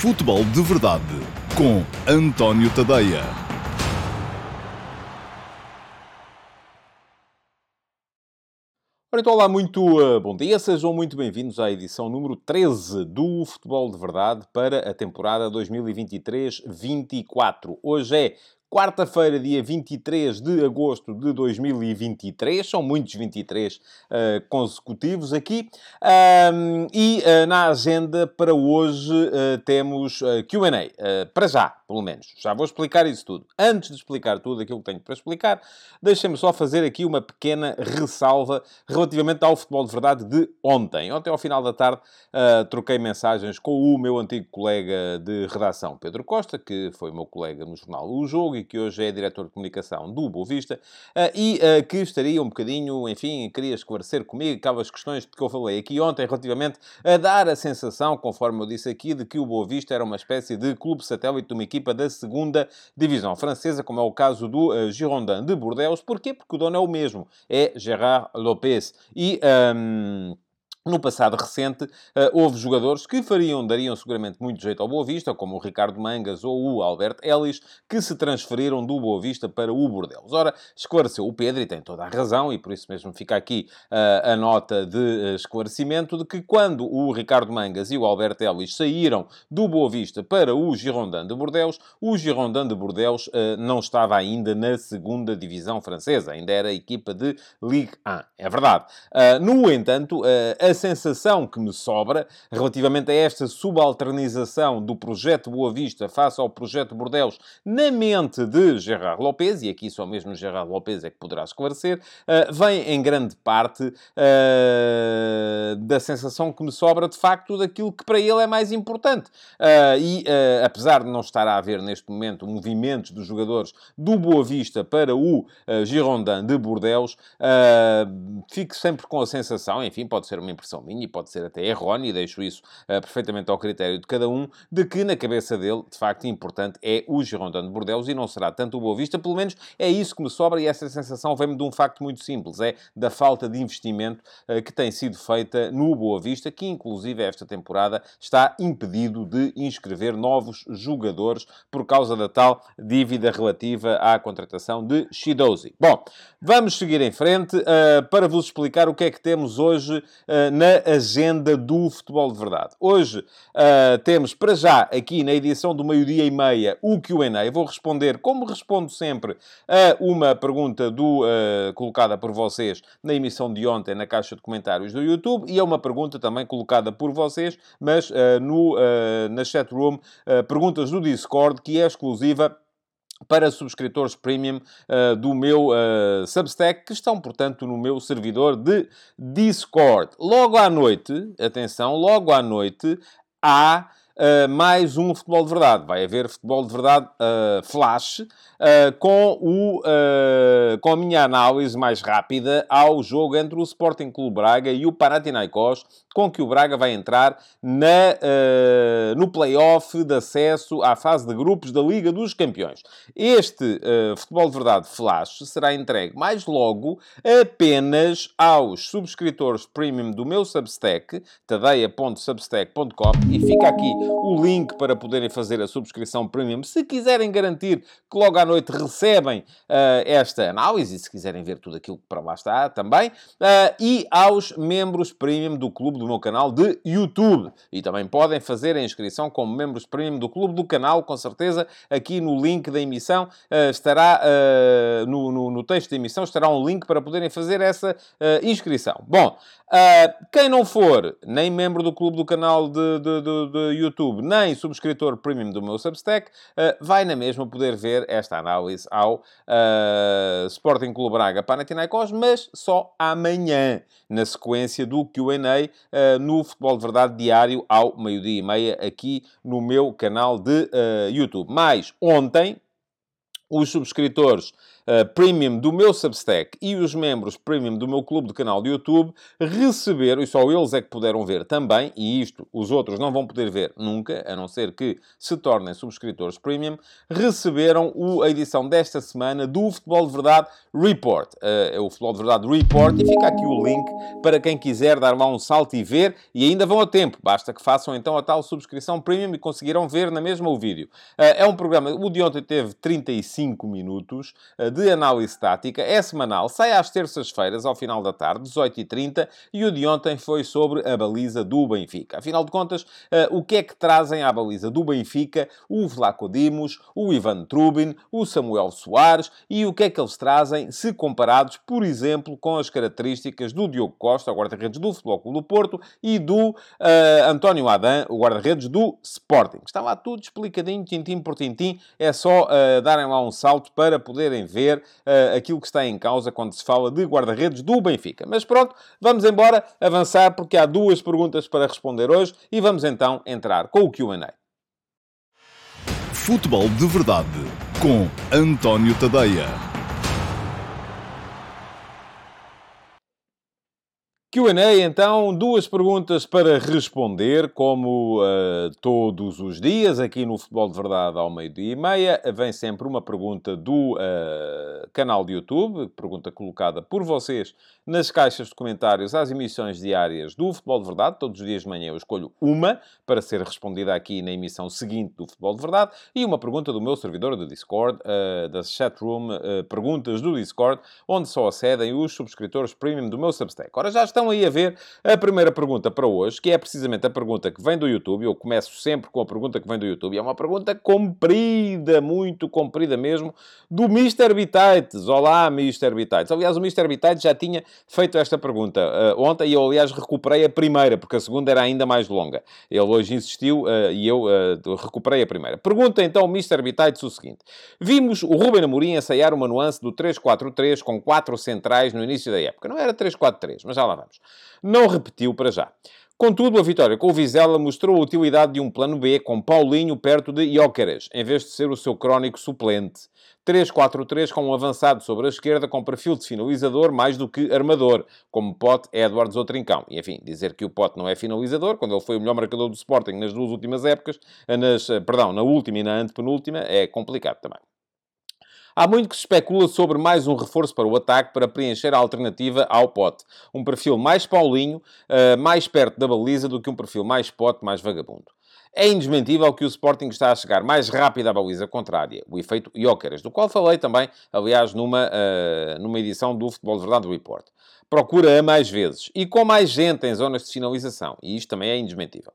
Futebol de Verdade com António Tadeia. Então, olá, muito uh, bom dia, sejam muito bem-vindos à edição número 13 do Futebol de Verdade para a temporada 2023-24. Hoje é quarta-feira, dia 23 de agosto de 2023. São muitos 23 uh, consecutivos aqui. Um, e uh, na agenda para hoje uh, temos QA. para já, pelo menos. Já vou explicar isso tudo. Antes de explicar tudo aquilo que tenho para explicar, deixem-me só fazer aqui uma pequena ressalva relativamente ao futebol de verdade de ontem. Ontem, ao final da tarde, troquei mensagens com o meu antigo colega de redação, Pedro Costa, que foi meu colega no jornal O Jogo que hoje é diretor de comunicação do Boa Vista, uh, e uh, que estaria um bocadinho, enfim, queria esclarecer comigo aquelas questões de que eu falei aqui ontem relativamente a dar a sensação, conforme eu disse aqui, de que o Boa Vista era uma espécie de clube satélite de uma equipa da segunda divisão francesa, como é o caso do uh, Girondin de Bordeaux. Porquê? Porque o dono é o mesmo, é Gerard Lopes. E... Um, no passado recente, uh, houve jogadores que fariam, dariam seguramente muito jeito ao Boa Vista, como o Ricardo Mangas ou o Albert Ellis, que se transferiram do Boa Vista para o Bordeaux. Ora, esclareceu o Pedro, e tem toda a razão, e por isso mesmo fica aqui uh, a nota de uh, esclarecimento, de que quando o Ricardo Mangas e o Albert Ellis saíram do Boa Vista para o Girondin de Bordeaux, o Girondin de Bordeaux não estava ainda na segunda divisão francesa, ainda era equipa de Ligue 1. É verdade. no entanto, a a sensação que me sobra relativamente a esta subalternização do projeto Boa Vista face ao projeto Bordeus na mente de Gerard Lopes, e aqui só mesmo Gerard Lopes é que poderá esclarecer, uh, vem em grande parte uh, da sensação que me sobra de facto daquilo que para ele é mais importante. Uh, e apesar de não estar a haver neste momento movimentos dos jogadores do Boa Vista para o Girondin de Bordeus, fico sempre com a sensação, enfim, pode ser uma impressão minha, e pode ser até errónea, e deixo isso uh, perfeitamente ao critério de cada um, de que na cabeça dele, de facto, importante é o Girondin de Bordeaux e não será tanto o Boa Vista, pelo menos é isso que me sobra e essa sensação vem-me de um facto muito simples, é da falta de investimento uh, que tem sido feita no Boa Vista, que inclusive esta temporada está impedido de inscrever novos jogadores por causa da tal dívida relativa à contratação de Shidozi. Bom, vamos seguir em frente uh, para vos explicar o que é que temos hoje uh, na agenda do futebol de verdade. Hoje uh, temos, para já, aqui na edição do meio-dia e meia, o QA. Vou responder, como respondo sempre, a uma pergunta do, uh, colocada por vocês na emissão de ontem na caixa de comentários do YouTube e é uma pergunta também colocada por vocês, mas uh, no, na chatroom, perguntas do Discord, que é exclusiva para subscritores premium uh, do meu uh, Substack, que estão, portanto, no meu servidor de Discord. Logo à noite, atenção, logo à noite, há uh, mais um futebol de verdade. Vai haver futebol de verdade flash uh, com, o, uh, com a minha análise mais rápida ao jogo entre o Sporting Clube Braga e o Panathinaikos, com que o Braga vai entrar na, uh, no play-off de acesso à fase de grupos da Liga dos Campeões. Este Futebol de Verdade Flash será entregue mais logo apenas aos subscritores premium do meu Substack, tadeia.substack.com, e fica aqui o link para poderem fazer a subscrição premium, se quiserem garantir que logo à noite recebem uh, esta análise, se quiserem ver tudo aquilo que para lá está também, uh, e aos membros premium do clube do meu canal de YouTube. E também podem fazer a inscrição como membros premium do clube do canal, com certeza, aqui no link da emissão uh, estará, no, no, no, texto da emissão estará um link para poderem fazer essa inscrição. Bom, quem não for nem membro do clube do canal de, de, de, de YouTube, nem subscritor premium do meu Substack, vai na mesma poder ver esta análise ao uh, Sporting Clube Braga Panathinaikos, mas só amanhã, na sequência do Q&A uh, no Futebol de Verdade Diário ao meio-dia e meia aqui no meu canal de uh, YouTube. Mas ontem, os subscritores uh, premium do meu Substack e os membros premium do meu clube de canal de YouTube receberam, e só eles é que puderam ver também, e isto os outros não vão poder ver nunca, a não ser que se tornem subscritores premium, receberam o, a edição desta semana do Futebol de Verdade Report. Uh, é o Futebol de Verdade Report, e fica aqui o link para quem quiser dar lá um salto e ver, e ainda vão a tempo, basta que façam então a tal subscrição premium e conseguirão ver na mesma o vídeo. Uh, é um programa, o de ontem teve 35 minutos uh, de análise tática, é semanal, sai às terças-feiras, ao final da tarde, 18h30, e o de ontem foi sobre a baliza do Benfica. Afinal de contas, uh, o que é que trazem à baliza do Benfica o Vlaco Dimos, o Ivan Trubin, o Samuel Soares, e o que é que eles trazem se comparados, por exemplo, com as características do Diogo Costa, o guarda-redes do Futebol Clube do Porto, e do uh, António Adam, o guarda-redes do Sporting. Está lá tudo explicadinho, tintim por tintim, é só uh, darem lá um salto para poderem ver uh, aquilo que está em causa quando se fala de guarda-redes do Benfica. Mas pronto, vamos embora avançar porque há duas perguntas para responder hoje e vamos então entrar com o Q&A. Futebol de Verdade com António Tadeia. Q&A, então, duas perguntas para responder, como uh, todos os dias, aqui no Futebol de Verdade ao meio-dia e meia. Vem sempre uma pergunta do uh, canal de YouTube, pergunta colocada por vocês nas caixas de comentários às emissões diárias do Futebol de Verdade. Todos os dias de manhã eu escolho uma para ser respondida aqui na emissão seguinte do Futebol de Verdade e uma pergunta do meu servidor do Discord, uh, da chatroom, perguntas do Discord, onde só acedem os subscritores premium do meu Substack. Ora, já estão aí a ver a primeira pergunta para hoje, que é precisamente a pergunta que vem do YouTube. Eu começo sempre com a pergunta que vem do YouTube. É uma pergunta comprida, muito comprida mesmo, do Mr. Bitites. Olá, Mr. Bitites. Aliás, o Mr. Bitites já tinha feito esta pergunta uh, ontem e eu, aliás, recuperei a primeira, porque a segunda era ainda mais longa. Ele hoje insistiu uh, e eu uh, recuperei a primeira. Pergunta então o Mr. Bitites o seguinte. Vimos o Ruben Amorim ensaiar uma nuance do 3-4-3 com quatro centrais no início da época. Não era 3-4-3, mas já lá vamos não repetiu para já. Contudo, a vitória com o Vizela mostrou a utilidade de um plano B com Paulinho perto de Jóqueres, em vez de ser o seu crónico suplente. 3-4-3 com um avançado sobre a esquerda com perfil de finalizador mais do que armador, como Pote, Edwards ou Trincão. E, enfim, dizer que o Pote não é finalizador, quando ele foi o melhor marcador do Sporting nas duas últimas épocas, nas, perdão, na última e na antepenúltima, é complicado também. Há muito que se especula sobre mais um reforço para o ataque para preencher a alternativa ao pote. Um perfil mais Paulinho, uh, mais perto da baliza do que um perfil mais pote, mais vagabundo. É indesmentível que o Sporting está a chegar mais rápido à baliza contrária, o efeito Jóqueras, do qual falei também, aliás, numa, uh, numa edição do Futebol de Verdade Report. Procura-a mais vezes e com mais gente em zonas de finalização, e isto também é indesmentível.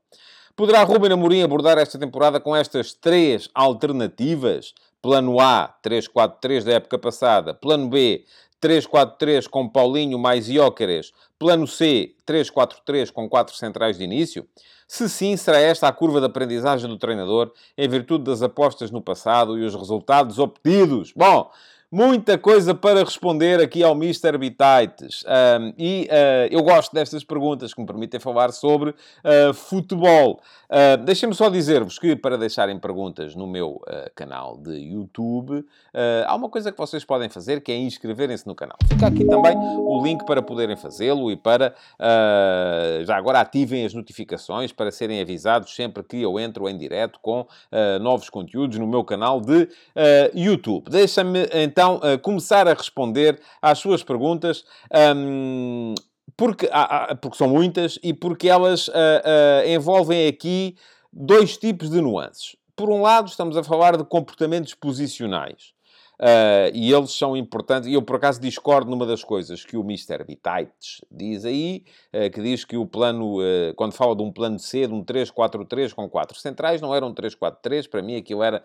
Poderá Ruben Amorim abordar esta temporada com estas três alternativas? Plano A, 3-4-3 da época passada. Plano B, 3-4-3 com Paulinho mais Iócares. Plano C, 3-4-3 com quatro centrais de início? Se sim, será esta a curva de aprendizagem do treinador em virtude das apostas no passado e os resultados obtidos? Bom, Muita coisa para responder aqui ao Mr. Bitites. Um, e uh, eu gosto destas perguntas que me permitem falar sobre uh, futebol. Uh, Deixem-me só dizer-vos que para deixarem perguntas no meu uh, canal de YouTube, há uma coisa que vocês podem fazer que é inscreverem-se no canal. Fica aqui também o link para poderem fazê-lo e para já agora ativem as notificações para serem avisados sempre que eu entro em direto com novos conteúdos no meu canal de YouTube. Deixa-me então então uh, começar a responder às suas perguntas. Um, porque, porque são muitas e porque elas uh, uh, envolvem aqui dois tipos de nuances. Por um lado, estamos a falar de comportamentos posicionais. Uh, e eles são importantes. E eu, por acaso, discordo numa das coisas que o Mr. Bitites diz aí, uh, que diz que o plano, uh, quando fala de um plano C, de um 3-4-3 com quatro centrais, não era um 3-4-3, para mim aquilo era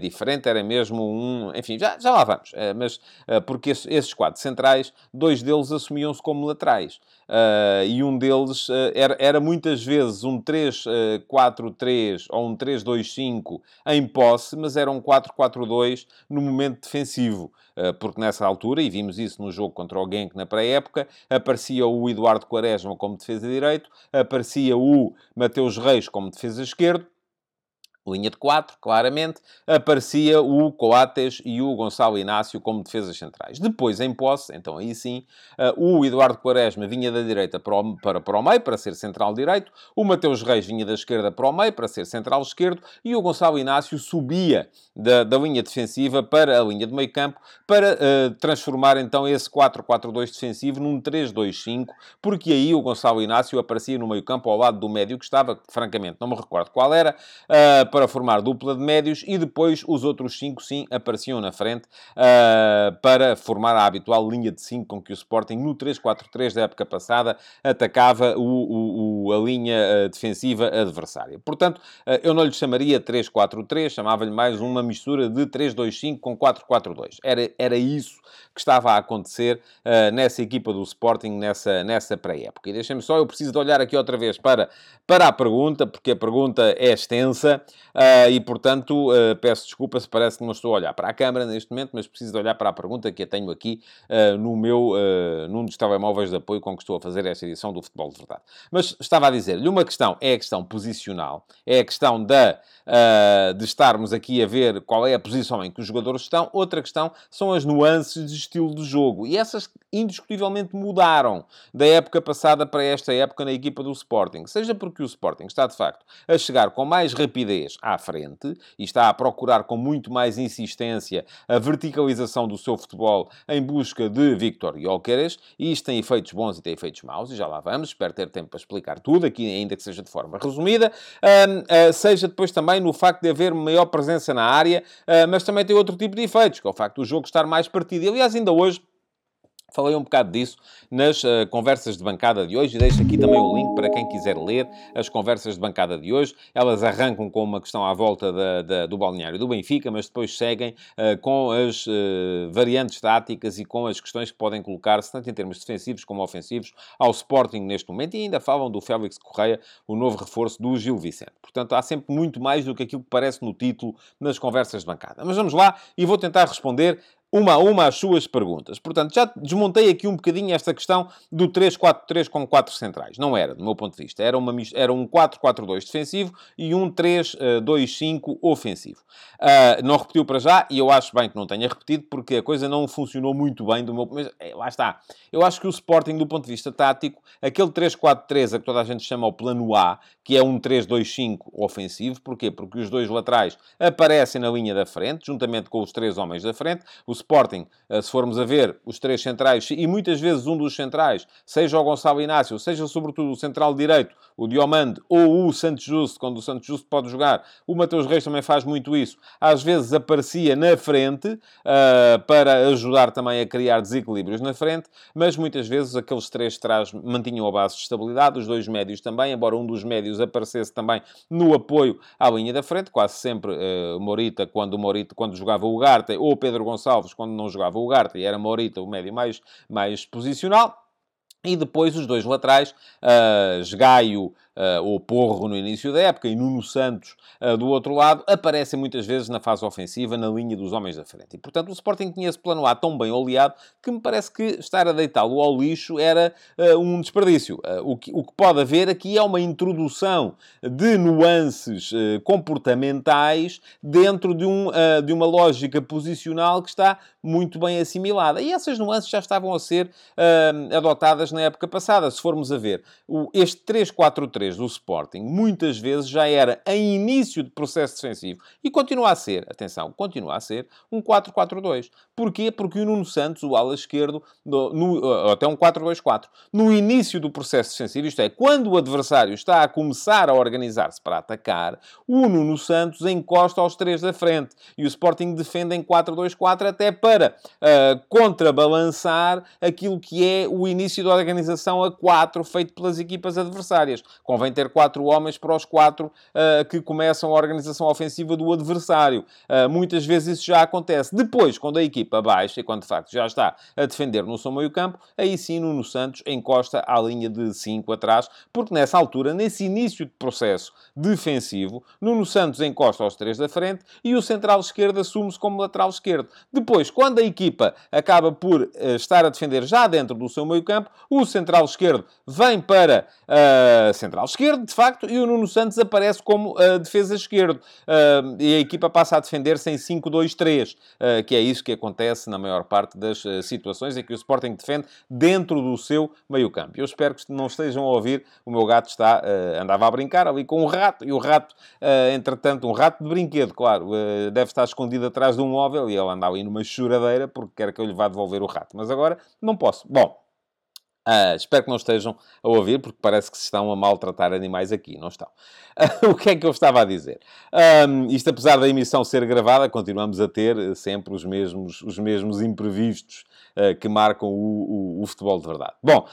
diferente, era mesmo um... Enfim, já, já lá vamos. mas porque esses, esses quatro centrais, dois deles assumiam-se como laterais. Uh, e um deles uh, era, era, muitas vezes um 3-4-3 ou um 3-2-5 em posse, mas era um 4-4-2 no momento defensivo. Uh, porque nessa altura, e vimos isso no jogo contra o Genk na pré-época, aparecia o Eduardo Quaresma como defesa direito, aparecia o Mateus Reis como defesa esquerdo, linha de 4, claramente, aparecia o Coates e o Gonçalo Inácio como defesas centrais. Depois, em posse, então aí sim, uh, o Eduardo Quaresma vinha da direita para o, para, para o meio, para ser central direito, o Mateus Reis vinha da esquerda para o meio, para ser central esquerdo, e o Gonçalo Inácio subia da, da linha defensiva para a linha de meio campo, para uh, transformar então esse 4-4-2 defensivo num 3-2-5, porque aí o Gonçalo Inácio aparecia no meio campo ao lado do médio que estava, francamente, não me recordo qual era, uh, para formar dupla de médios e depois os outros cinco, sim, apareciam na frente uh, para formar a habitual linha de 5 com que o Sporting, no 3-4-3 da época passada, atacava o, o, a linha uh, defensiva adversária. Portanto, uh, eu não lhe chamaria 3-4-3, chamava-lhe mais uma mistura de 3-2-5 com 4-4-2. Era, era isso que estava a acontecer nessa equipa do Sporting nessa, nessa pré-época. E deixem-me só, eu preciso de olhar aqui outra vez para, para a pergunta, porque a pergunta é extensa. Uh, e, portanto, uh, peço desculpa se parece que não estou a olhar para a câmara neste momento, mas preciso de olhar para a pergunta que a tenho aqui uh, no meu, num dos telemóveis de apoio com que estou a fazer esta edição do Futebol de Verdade. Mas estava a dizer-lhe, uma questão é a questão posicional, é a questão da, de estarmos aqui a ver qual é a posição em que os jogadores estão, outra questão são as nuances de estilo de jogo. E essas indiscutivelmente mudaram da época passada para esta época na equipa do Sporting. Seja porque o Sporting está, de facto, a chegar com mais rapidez à frente e está a procurar com muito mais insistência a verticalização do seu futebol em busca de Victor Jóqueres, e isto tem efeitos bons e tem efeitos maus, e já lá vamos, espero ter tempo para explicar tudo, aqui ainda que seja de forma resumida, uh, uh, seja depois também no facto de haver maior presença na área, uh, mas também tem outro tipo de efeitos, que é o facto do jogo estar mais partido. E, aliás, ainda hoje Falei um bocado disso nas uh, conversas de bancada de hoje e deixo aqui também o link para quem quiser ler as conversas de bancada de hoje. Elas arrancam com uma questão à volta da, da, do balneário do Benfica, mas depois seguem uh, com as uh, variantes táticas e com as questões que podem colocar-se, tanto em termos defensivos como ofensivos, ao Sporting neste momento. E ainda falam do Félix Correia, o novo reforço do Gil Vicente. Portanto, há sempre muito mais do que aquilo que parece no título nas conversas de bancada. Mas vamos lá e vou tentar responder uma a uma as suas perguntas. Portanto, já desmontei aqui um bocadinho esta questão do 3-4-3 com 4 centrais. Não era, do meu ponto de vista. Era, uma, era um 4-4-2 defensivo e um 3-2-5 ofensivo. Uh, não repetiu para já e eu acho bem que não tenha repetido porque a coisa não funcionou muito bem do meu... Mas é, lá está. Eu acho que o Sporting, do ponto de vista tático, aquele 3-4-3 a que toda a gente chama o plano A, que é um 3-2-5 ofensivo. Porquê? Porque os dois laterais aparecem na linha da frente, juntamente com os três homens da frente. O Sporting, eh, se formos a ver os três centrais, e muitas vezes um dos centrais, seja o Gonçalo Inácio, seja sobretudo o central direito, o Diomande, ou o Santos Justo, quando o Santos Justo pode jogar, o Mateus Reis também faz muito isso, às vezes aparecia na frente, uh, para ajudar também a criar desequilíbrios na frente, mas muitas vezes aqueles três trás mantinham a base de estabilidade, os dois médios também, embora um dos médios aparecesse também no apoio à linha da frente, quase sempre uh, Morita, quando Morita, quando jogava o Garte, ou Pedro Gonçalves, quando não jogava o Ugarte e era Morita o médio mais, mais posicional. E depois os dois laterais, uh, Esgaio uh, ou Porro no início da época e Nuno Santos uh, do outro lado, aparecem muitas vezes na fase ofensiva, na linha dos homens da frente. E, portanto, o Sporting tinha esse plano A tão bem oleado que me parece que estar a deitá-lo ao lixo era uh, um desperdício. o, que, o que pode haver aqui é uma introdução de nuances comportamentais dentro de, um, de uma lógica posicional que está muito bem assimilada. E essas nuances já estavam a ser adotadas na época passada. Se formos a ver, este 3-4-3 3 do Sporting, muitas vezes já era em início de processo defensivo e continua a ser, atenção, continua a ser um 4-4-2. Porquê? Porque o Nuno Santos, o ala esquerdo, no, no, até um 4-2-4, no início do processo defensivo, isto é, quando o adversário está a começar a organizar-se para atacar, o Nuno Santos encosta aos três da frente e o Sporting defende em 4-2-4 até para uh, contrabalançar aquilo que é o início da organização a 4 feito pelas equipas adversárias. Convém ter quatro homens para os quatro uh, que começam a organização ofensiva do adversário. Uh, muitas vezes isso já acontece. Depois, quando a equipa baixa, e quando de facto já está a defender no seu meio campo, aí sim Nuno Santos encosta à linha de 5 atrás, porque nessa altura, nesse início de processo defensivo, Nuno Santos encosta aos três da frente e o central esquerdo assume-se como lateral esquerdo. Depois, quando a equipa acaba por uh, estar a defender já dentro do seu meio campo, o central esquerdo vem para uh, central lateral esquerdo, de facto, e o Nuno Santos aparece como uh, defesa esquerdo. Uh, e a equipa passa a defender-se em 5-2-3, uh, que é isso que acontece na maior parte das situações em que o Sporting defende dentro do seu meio-campo. Eu espero que não estejam a ouvir, o meu gato está, andava a brincar ali com um rato, e o rato, entretanto, um rato de brinquedo, claro, deve estar escondido atrás de um móvel, e ele anda ali numa choradeira porque quer que eu lhe vá devolver o rato. Mas agora não posso. Bom, Uh, espero que não estejam a ouvir, porque parece que se estão a maltratar animais aqui. Não estão. Uh, o que é que eu estava a dizer? Um, isto, apesar da emissão ser gravada, continuamos a ter sempre os mesmos, os mesmos imprevistos uh, que marcam o, o, o, futebol de verdade. Bom,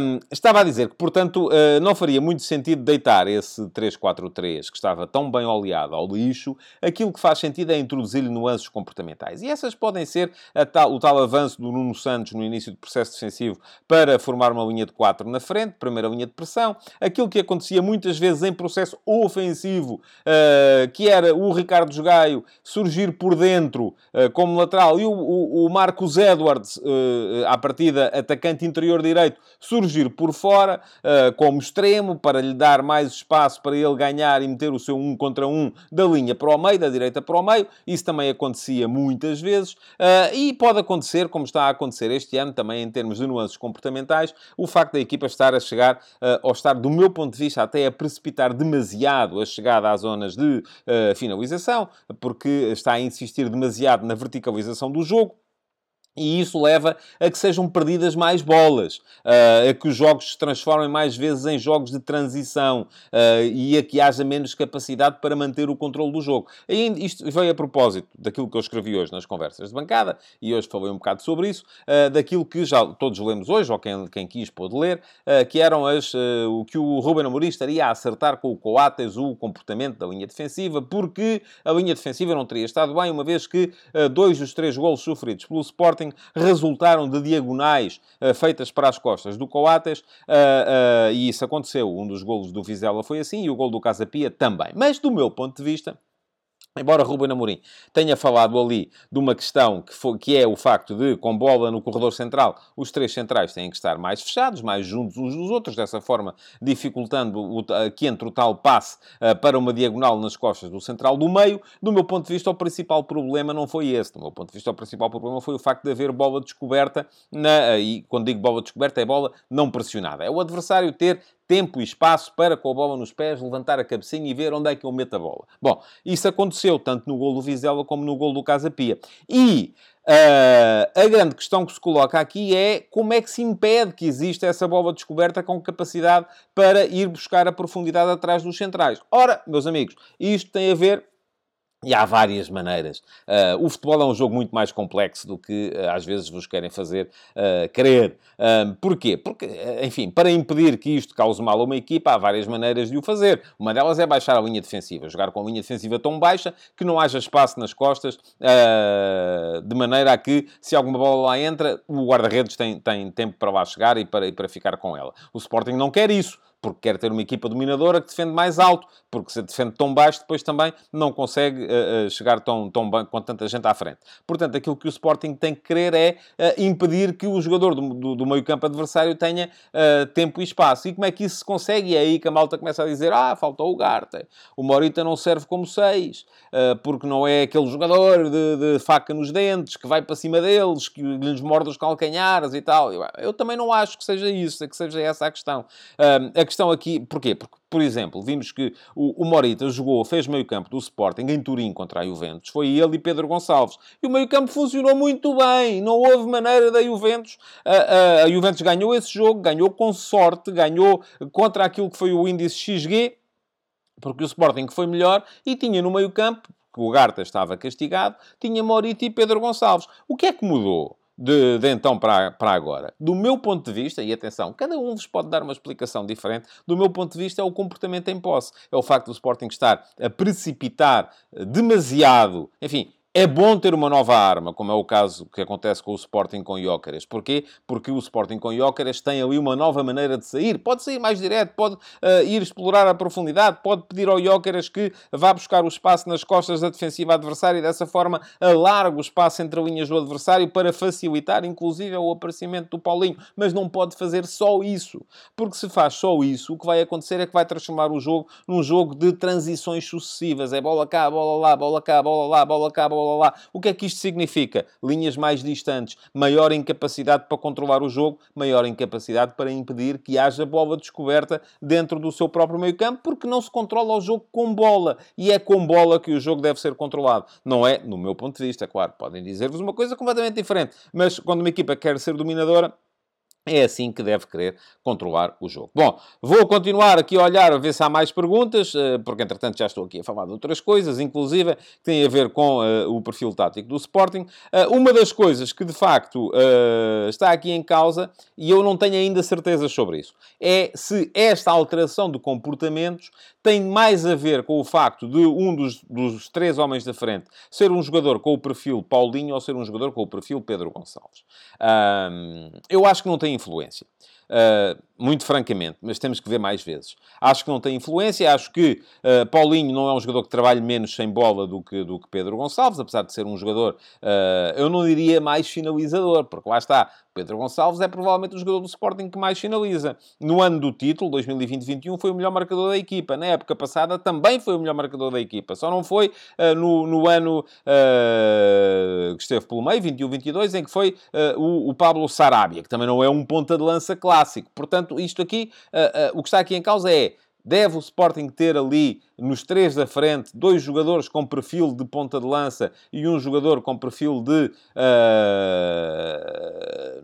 um, estava a dizer que, portanto, não faria muito sentido deitar esse 3-4-3 que estava tão bem oleado ao lixo. Aquilo que faz sentido é introduzir-lhe nuances comportamentais. E essas podem ser tal, o tal avanço do Nuno Santos no início do processo defensivo para formar uma linha de 4 na frente, primeira linha de pressão. Aquilo que acontecia muitas vezes em processo ofensivo, uh, que era o Ricardo Gaio surgir por dentro uh, como lateral e o, Marcos Edwards, uh, à partida atacante interior direito, surgir por fora como extremo para lhe dar mais espaço para ele ganhar e meter o seu um contra um da linha para o meio, da direita para o meio. Isso também acontecia muitas vezes e pode acontecer, como está a acontecer este ano, também em termos de nuances comportamentais fundamentais, o facto da equipa estar a chegar, uh, ou estar, do meu ponto de vista, até a precipitar demasiado a chegada às zonas de uh, finalização, porque está a insistir demasiado na verticalização do jogo. E isso leva a que sejam perdidas mais bolas, uh, a que os jogos se transformem mais vezes em jogos de transição uh, e a que haja menos capacidade para manter o controle do jogo. E isto veio a propósito daquilo que eu escrevi hoje nas conversas de bancada, e hoje falei um bocado sobre isso, uh, daquilo que já todos lemos hoje, ou quem, quem quis pôde ler, que eram as, o que o Ruben Amorim estaria a acertar com o Coates o comportamento da linha defensiva, porque a linha defensiva não teria estado bem, uma vez que dois dos três golos sofridos pelo Sporting Sporting resultaram de diagonais uh, feitas para as costas do Coates, uh, e isso aconteceu. Um dos golos do Vizela foi assim, e o gol do Casapia também. Mas, do meu ponto de vista, Embora Ruben Amorim tenha falado ali de uma questão que, foi, que é o facto de, com bola no corredor central, os três centrais têm que estar mais fechados, mais juntos uns dos outros, dessa forma dificultando o, que entre o tal passe uh, para uma diagonal nas costas do central do meio. Do meu ponto de vista, o principal problema não foi esse. Do meu ponto de vista, o principal problema foi o facto de haver bola descoberta, na, e quando digo bola descoberta, é bola não pressionada. É o adversário ter tempo e espaço para, com a bola nos pés, levantar a cabecinha e ver onde é que eu meto a bola. Bom, isso aconteceu tanto no gol do Vizela como no gol do Casa Pia. E Uh, a grande questão que se coloca aqui é como é que se impede que exista essa bola descoberta com capacidade para ir buscar a profundidade atrás dos centrais. Ora, meus amigos, isto tem a ver e há várias maneiras. Uh, o futebol é um jogo muito mais complexo do que uh, às vezes vos querem fazer uh, crer. porquê? Porque, enfim, para impedir que isto cause mal a uma equipa, há várias maneiras de o fazer. Uma delas é baixar a linha defensiva, jogar com a linha defensiva tão baixa que não haja espaço nas costas, de maneira a que, se alguma bola lá entra, o guarda-redes tem, tem tempo para lá chegar e para, e para ficar com ela. O Sporting não quer isso porque quer ter uma equipa dominadora que defende mais alto, porque se defende tão baixo, depois também não consegue uh, uh, chegar tão, tão bem com tanta gente à frente. Portanto, aquilo que o Sporting tem que querer é uh, impedir que o jogador do, do, do meio-campo adversário tenha tempo e espaço. E como é que isso se consegue? E é aí que a malta começa a dizer: ah, faltou o Garte, o Morita não serve como seis, porque não é aquele jogador de, de, faca nos dentes que vai para cima deles, que lhes morde os calcanhares e tal. Eu, eu também não acho que seja isso, que seja essa a questão. a questão aqui, porquê? Porque, por exemplo, vimos que o, o Morita jogou, fez meio campo do Sporting em Turim contra a Juventus. Foi ele e Pedro Gonçalves. E o meio campo funcionou muito bem. Não houve maneira da Juventus... A, a, a Juventus ganhou esse jogo, ganhou com sorte, ganhou contra aquilo que foi o índice XG, porque o Sporting foi melhor e tinha no meio campo, que o Garta estava castigado, tinha Morita e Pedro Gonçalves. O que é que mudou? De, de, então para, para agora. Do meu ponto de vista, e atenção, cada um vos pode dar uma explicação diferente, do meu ponto de vista é o comportamento em posse. É o facto do Sporting estar a precipitar demasiado, enfim, é bom ter uma nova arma, como é o caso que acontece com o Sporting com Jóqueres. Porquê? Porque o Sporting com Jóqueres tem ali uma nova maneira de sair. Pode sair mais direto, pode uh, ir explorar a profundidade, pode pedir ao Jóqueres que vá buscar o espaço nas costas da defensiva adversária e dessa forma alarga o espaço entre linhas do adversário para facilitar, inclusive, o aparecimento do Paulinho. Mas não pode fazer só isso. Porque se faz só isso, o que vai acontecer é que vai transformar o jogo num jogo de transições sucessivas. É bola cá, bola lá, bola cá, bola lá, bola cá, bola blá, blá. O que é que isto significa? Linhas mais distantes, maior incapacidade para controlar o jogo, maior incapacidade para impedir que haja bola descoberta dentro do seu próprio meio campo, porque não se controla o jogo com bola. E é com bola que o jogo deve ser controlado. Não é, no meu ponto de vista, claro, podem dizer-vos uma coisa completamente diferente, mas quando uma equipa quer ser dominadora, é assim que deve querer controlar o jogo. Bom, vou continuar aqui a olhar a ver se há mais perguntas, eh, porque entretanto já estou aqui a falar de outras coisas, inclusive que têm a ver com uh, o perfil tático do Sporting. Uh, uma das coisas que de facto uh, está aqui em causa, e eu não tenho ainda certeza sobre isso, é se esta alteração de comportamentos tem mais a ver com o facto de um dos, dos três homens da frente ser um jogador com o perfil Paulinho ou ser um jogador com o perfil Pedro Gonçalves. eu acho que não tem influência. Uh, muito francamente, mas temos que ver mais vezes. Acho que não tem influência, acho que uh, Paulinho não é um jogador que trabalhe menos sem bola do que, do que Pedro Gonçalves, apesar de ser um jogador, uh, eu não diria mais finalizador, porque lá está, Pedro Gonçalves é provavelmente o jogador do Sporting que mais finaliza. No ano do título, 2020-21, foi o melhor marcador da equipa. Na época passada também foi o melhor marcador da equipa. Só não foi uh, no, no ano que esteve pelo meio, 21-22, em que foi o, o Pablo Sarabia, que também não é um ponta de lança clássico. Portanto, Portanto, isto aqui, uh, uh, o que está aqui em causa é Deve o Sporting ter ali, nos três da frente, dois jogadores com perfil de ponta de lança e um jogador com perfil de uh,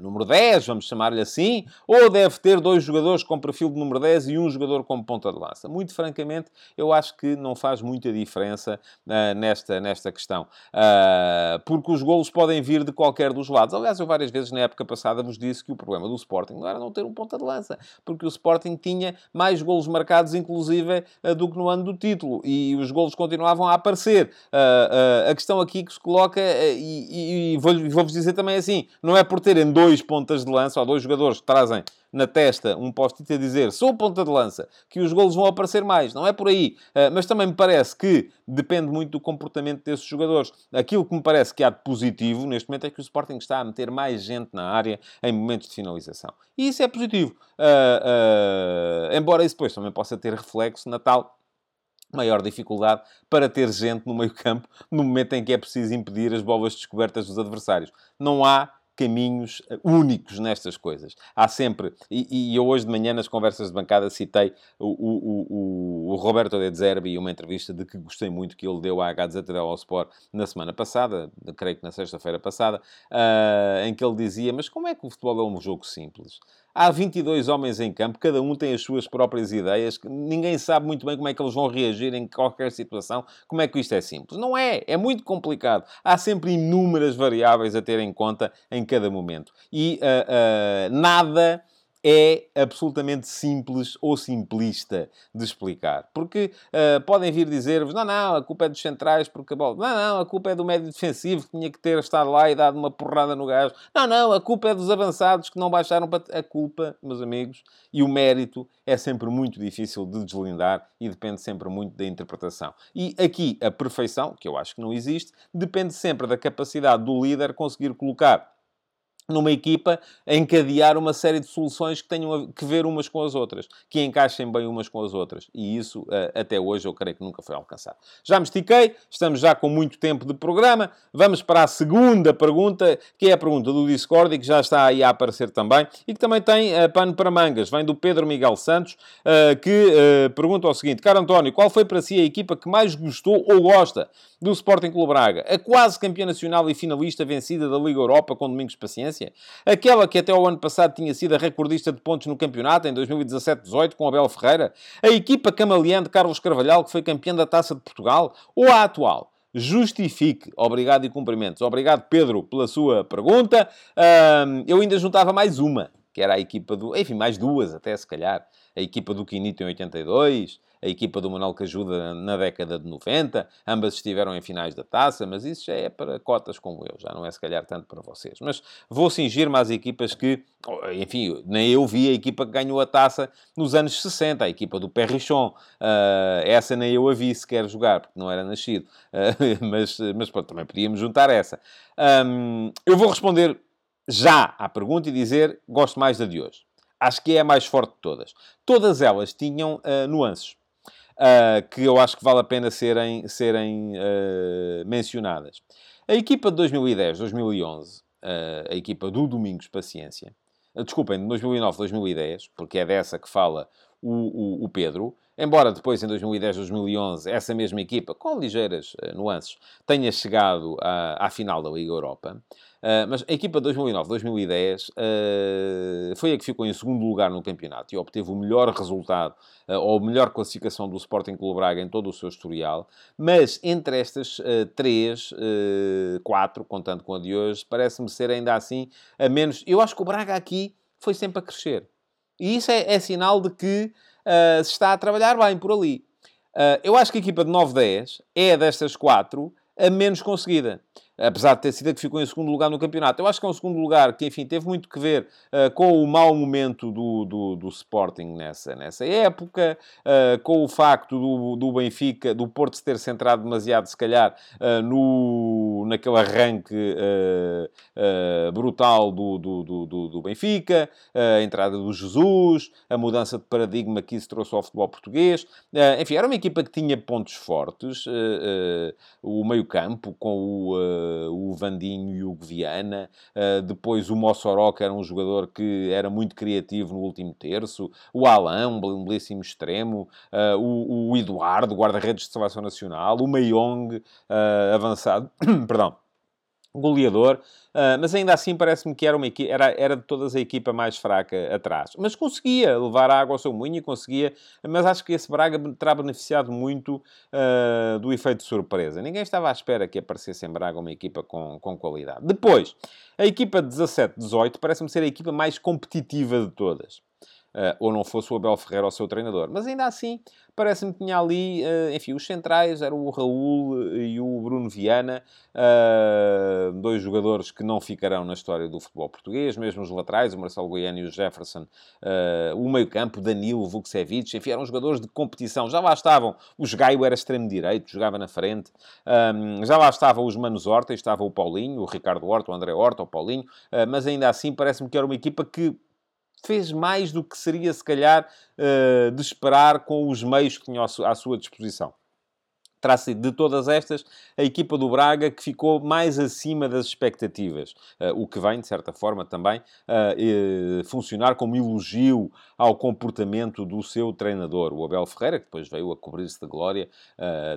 número 10, vamos chamar-lhe assim? Ou deve ter dois jogadores com perfil de número 10 e um jogador com ponta de lança? Muito francamente, eu acho que não faz muita diferença uh, nesta, nesta questão. Uh, porque os golos podem vir de qualquer dos lados. Aliás, eu várias vezes na época passada vos disse que o problema do Sporting não era não ter um ponta de lança, porque o Sporting tinha mais golos marcados inclusive, eh, do que no ano do título. E os golos continuavam a aparecer. Uh, uh, a questão aqui que se coloca, e, e vou-vos dizer também assim, não é por terem dois pontas de lança, ou dois jogadores que trazem na testa um post-it a dizer sou ponta de lança, que os golos vão aparecer mais. Não é por aí. Uh, mas também me parece que depende muito do comportamento desses jogadores. Aquilo que me parece que há de positivo neste momento é que o Sporting está a meter mais gente na área em momentos de finalização. E isso é positivo. Uh, uh, embora isso depois também possa ter reflexo na tal maior dificuldade para ter gente no meio campo no momento em que é preciso impedir as bolas descobertas dos adversários. Não há caminhos eh, únicos nestas coisas. Há sempre, e, e eu hoje de manhã nas conversas de bancada citei o, o, o, o Roberto De Zerbi e uma entrevista de que gostei muito que ele deu à Gazeta dello Sport na semana passada, creio que na sexta-feira passada, uh, em que ele dizia, mas como é que o futebol é um jogo simples? Há 22 homens em campo, cada um tem as suas próprias ideias, ninguém sabe muito bem como é que eles vão reagir em qualquer situação, como é que isto é simples. Não é, é muito complicado. Há sempre inúmeras variáveis a ter em conta em cada momento. E uh, uh, nada é absolutamente simples ou simplista de explicar. Porque uh, podem vir dizer-vos, não, não, a culpa é dos centrais porque a bola... Não, não, a culpa é do médio defensivo que tinha que ter estado lá e dado uma porrada no gajo. Não, não, a culpa é dos avançados que não baixaram para... A culpa, meus amigos, e o mérito é sempre muito difícil de deslindar e depende sempre muito da interpretação. E aqui, a perfeição, que eu acho que não existe, depende sempre da capacidade do líder conseguir colocar numa equipa, encadear uma série de soluções que tenham que ver umas com as outras, que encaixem bem umas com as outras. E isso, eh, até hoje, eu creio que nunca foi alcançado. Já me estiquei, estamos já com muito tempo de programa. Vamos para a segunda pergunta, que é a pergunta do Discord e que já está aí a aparecer também, e que também tem uh, pano para mangas. Vem do Pedro Miguel Santos, uh, que uh, pergunta o seguinte: Caro António, qual foi para si a equipa que mais gostou ou gosta do Sporting Clube Braga? A quase campeã nacional e finalista vencida da Liga Europa com Domingos Paciência? Aquela que até o ano passado tinha sido a recordista de pontos no campeonato, em 2017-18, com Abel Ferreira? A equipa camaleã de Carlos Carvalhal, que foi campeã da Taça de Portugal? Ou a atual? justifique. Obrigado e cumprimentos. Obrigado, Pedro, pela sua pergunta. eu ainda juntava mais uma, que era a equipa do... Enfim, mais duas até, se calhar. A equipa do Quinito em 82, a equipa do Manuel Cajuda na década de 90, ambas estiveram em finais da taça, mas isso já é para cotas como eu, já não é se calhar tanto para vocês. Mas vou cingir-me às equipas que, enfim, nem eu vi a equipa que ganhou a taça nos anos 60, a equipa do Perrichon. Uh, essa nem eu a vi sequer jogar, porque não era nascido. Uh, mas, mas pronto, também podíamos juntar essa. Um, eu vou responder já à pergunta e dizer gosto mais da de hoje. Acho que é a mais forte de todas. Todas elas tinham uh, nuances. Uh, que eu acho que vale a pena serem, serem uh, mencionadas. A equipa de 2010, 2011, a equipa do Domingos Paciência, desculpem, de 2009, 2010, porque é dessa que fala o, o, o Pedro, embora depois em 2010, 2011, essa mesma equipa, com ligeiras nuances, tenha chegado à, à final da Liga Europa, Uh, mas a equipa de 2009-2010 uh, foi a que ficou em segundo lugar no campeonato e obteve o melhor resultado, ou melhor classificação do Sporting Clube Braga em todo o seu historial. Mas entre estas três, quatro, contando com a de hoje, parece-me ser ainda assim a menos. Eu acho que o Braga aqui foi sempre a crescer. E isso é, é sinal de que se está a trabalhar bem por ali. eu acho que a equipa de 9-10 é destas quatro a menos conseguida apesar de ter sido a que ficou em segundo lugar no campeonato. Eu acho que é um segundo lugar que, enfim, teve muito que ver uh, com o mau momento do, do, do Sporting nessa, nessa época, uh, com o facto do, do Benfica, do Porto se ter centrado demasiado, se calhar, uh, no, naquele arranque brutal do, do, do, do Benfica, a entrada do Jesus, a mudança de paradigma que isso trouxe ao futebol português. enfim, era uma equipa que tinha pontos fortes, o meio-campo, com o o Vandinho e o Viana, uh, depois o Mossoró, que era um jogador que era muito criativo no último terço, o Alain, um belíssimo extremo, uh, o, o, Eduardo, guarda-redes de seleção nacional, o Meiong, avançado, perdão, goleador, uh, mas ainda assim parece-me que era, uma equipa, era, era de todas a equipa mais fraca atrás. Mas conseguia levar a água ao seu moinho e conseguia, mas acho que esse Braga terá beneficiado muito uh, do efeito de surpresa. Ninguém estava à espera que aparecesse em Braga uma equipa com, com qualidade. Depois, a equipa 17-18 parece-me ser a equipa mais competitiva de todas. Uh, ou não fosse o Abel Ferreira o seu treinador. Mas ainda assim, parece-me que tinha ali, uh, enfim, os centrais eram o Raul e o Bruno Viana, dois jogadores que não ficarão na história do futebol português, mesmo os laterais, o Marcelo Goiano e o Jefferson, o meio-campo, Danilo, Vukcevic, enfim, eram jogadores de competição. Já lá estavam, o Gaio era extremo-direito, jogava na frente, um, já lá estavam os Manos Horta, estava o Paulinho, o Ricardo Horta, o André Horta, o Paulinho, mas ainda assim parece-me que era uma equipa que fez mais do que seria, se calhar, uh, de esperar com os meios que tinha à sua disposição terá sido de todas estas a equipa do Braga que ficou mais acima das expectativas, uh, o que vem, de certa forma, também uh, funcionar como elogio ao comportamento do seu treinador, o Abel Ferreira, que depois veio a cobrir-se de glória,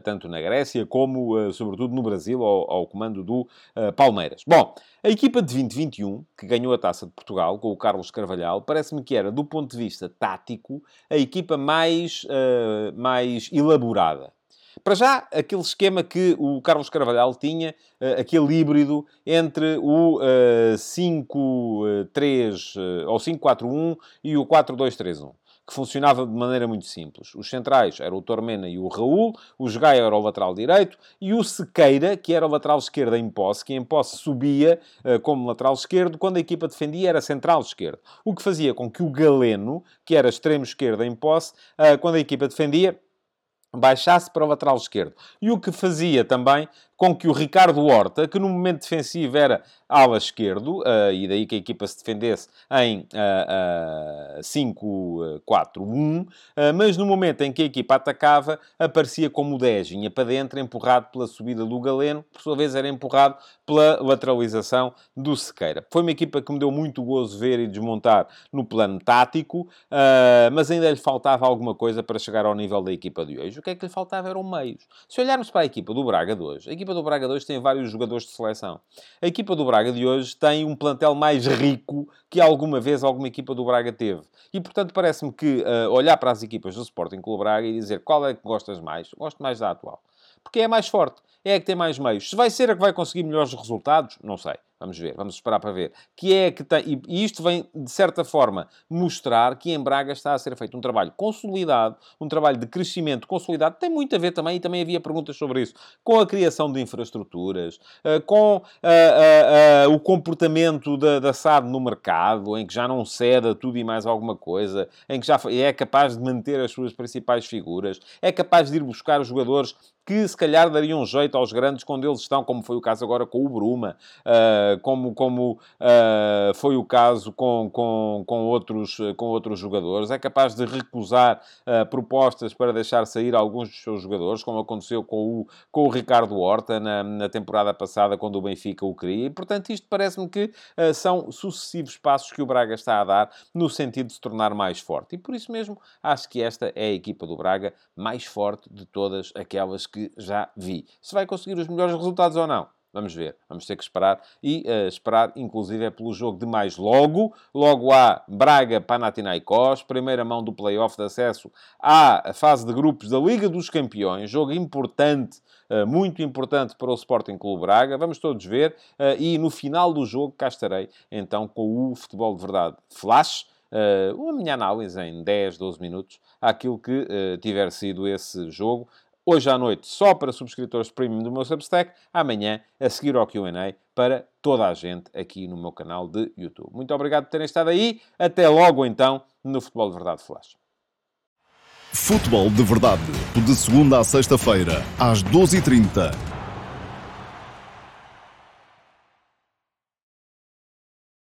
tanto na Grécia como, sobretudo, no Brasil, ao, ao comando do Palmeiras. Bom, a equipa de 2021, que ganhou a Taça de Portugal, com o Carlos Carvalhal, parece-me que era, do ponto de vista tático, a equipa mais, mais elaborada. Para já, aquele esquema que o Carlos Carvalhal tinha, uh, aquele híbrido entre o uh, 5-3 uh, ou 5-4-1 e o 4-2-3-1 que funcionava de maneira muito simples. Os centrais eram o Tormena e o Raul, o Gaia era o lateral direito e o Sequeira, que era o lateral esquerdo em posse, que em posse subia uh, como lateral esquerdo, quando a equipa defendia era central esquerdo. O que fazia com que o Galeno, que era extremo esquerdo em posse, uh, quando a equipa defendia, baixasse para o lateral esquerdo. E o que fazia também com que o Ricardo Horta, que no momento defensivo era ala esquerdo, uh, e daí que a equipa se defendesse em uh, uh, 5-4-1, mas no momento em que a equipa atacava, aparecia como o 10, vinha para dentro, empurrado pela subida do Galeno, por sua vez era empurrado pela lateralização do Sequeira. Foi uma equipa que me deu muito gozo ver e desmontar no plano tático, mas ainda lhe faltava alguma coisa para chegar ao nível da equipa de hoje. O que é que lhe faltava eram meios. Se olharmos para a equipa do Braga de hoje, a equipa do Braga de hoje tem vários jogadores de seleção. A equipa do Braga de hoje tem um plantel mais rico que alguma vez alguma equipa do Braga teve. E, portanto, parece-me que uh, olhar para as equipas do Sporting Clube Braga e dizer qual é que gostas mais, gosto mais da atual. Porque é mais forte, é a que tem mais meios. Se vai ser a que vai conseguir melhores resultados, não sei. Vamos ver, vamos esperar para ver. Que é que tem, e isto vem, de certa forma, mostrar que em Braga está a ser feito um trabalho consolidado, um trabalho de crescimento consolidado. Tem muito a ver também, e também havia perguntas sobre isso, com a criação de infraestruturas, eh, com uh, uh, uh, o comportamento da, da SAD no mercado, em que já não cede a tudo e mais alguma coisa, em que já é capaz de manter as suas principais figuras, é capaz de ir buscar os jogadores que se calhar dariam jeito aos grandes quando eles estão, como foi o caso agora com o Bruma, uh, como, como uh, foi o caso com, com, com, outros, com outros jogadores. É capaz de recusar propostas para deixar sair alguns dos seus jogadores, como aconteceu com o, com o Ricardo Horta na, na temporada passada, quando o Benfica o queria. E, portanto, isto parece-me que são sucessivos passos que o Braga está a dar no sentido de se tornar mais forte. E por isso mesmo acho que esta é a equipa do Braga mais forte de todas aquelas que que já vi. Se vai conseguir os melhores resultados ou não, Vamos ver, vamos ter que esperar e uh, esperar, inclusive, é pelo jogo de mais logo. Logo há Braga Panathinaikos, primeira mão do play-off de acesso à fase de grupos da Liga dos Campeões, jogo importante, uh, muito importante para o Sporting Clube Braga. Vamos todos ver uh, e no final do jogo cá estarei então com o Futebol de Verdade Flash. Uh, a minha análise em 10, 12 minutos àquilo que uh, tiver sido esse jogo hoje à noite só para subscritores premium do meu Substack, amanhã a seguir ao Q&A para toda a gente aqui no meu canal de YouTube. Muito obrigado por terem estado aí. Até logo então no Futebol de Verdade Flash. Futebol de Verdade, de segunda a sexta-feira, às 12h30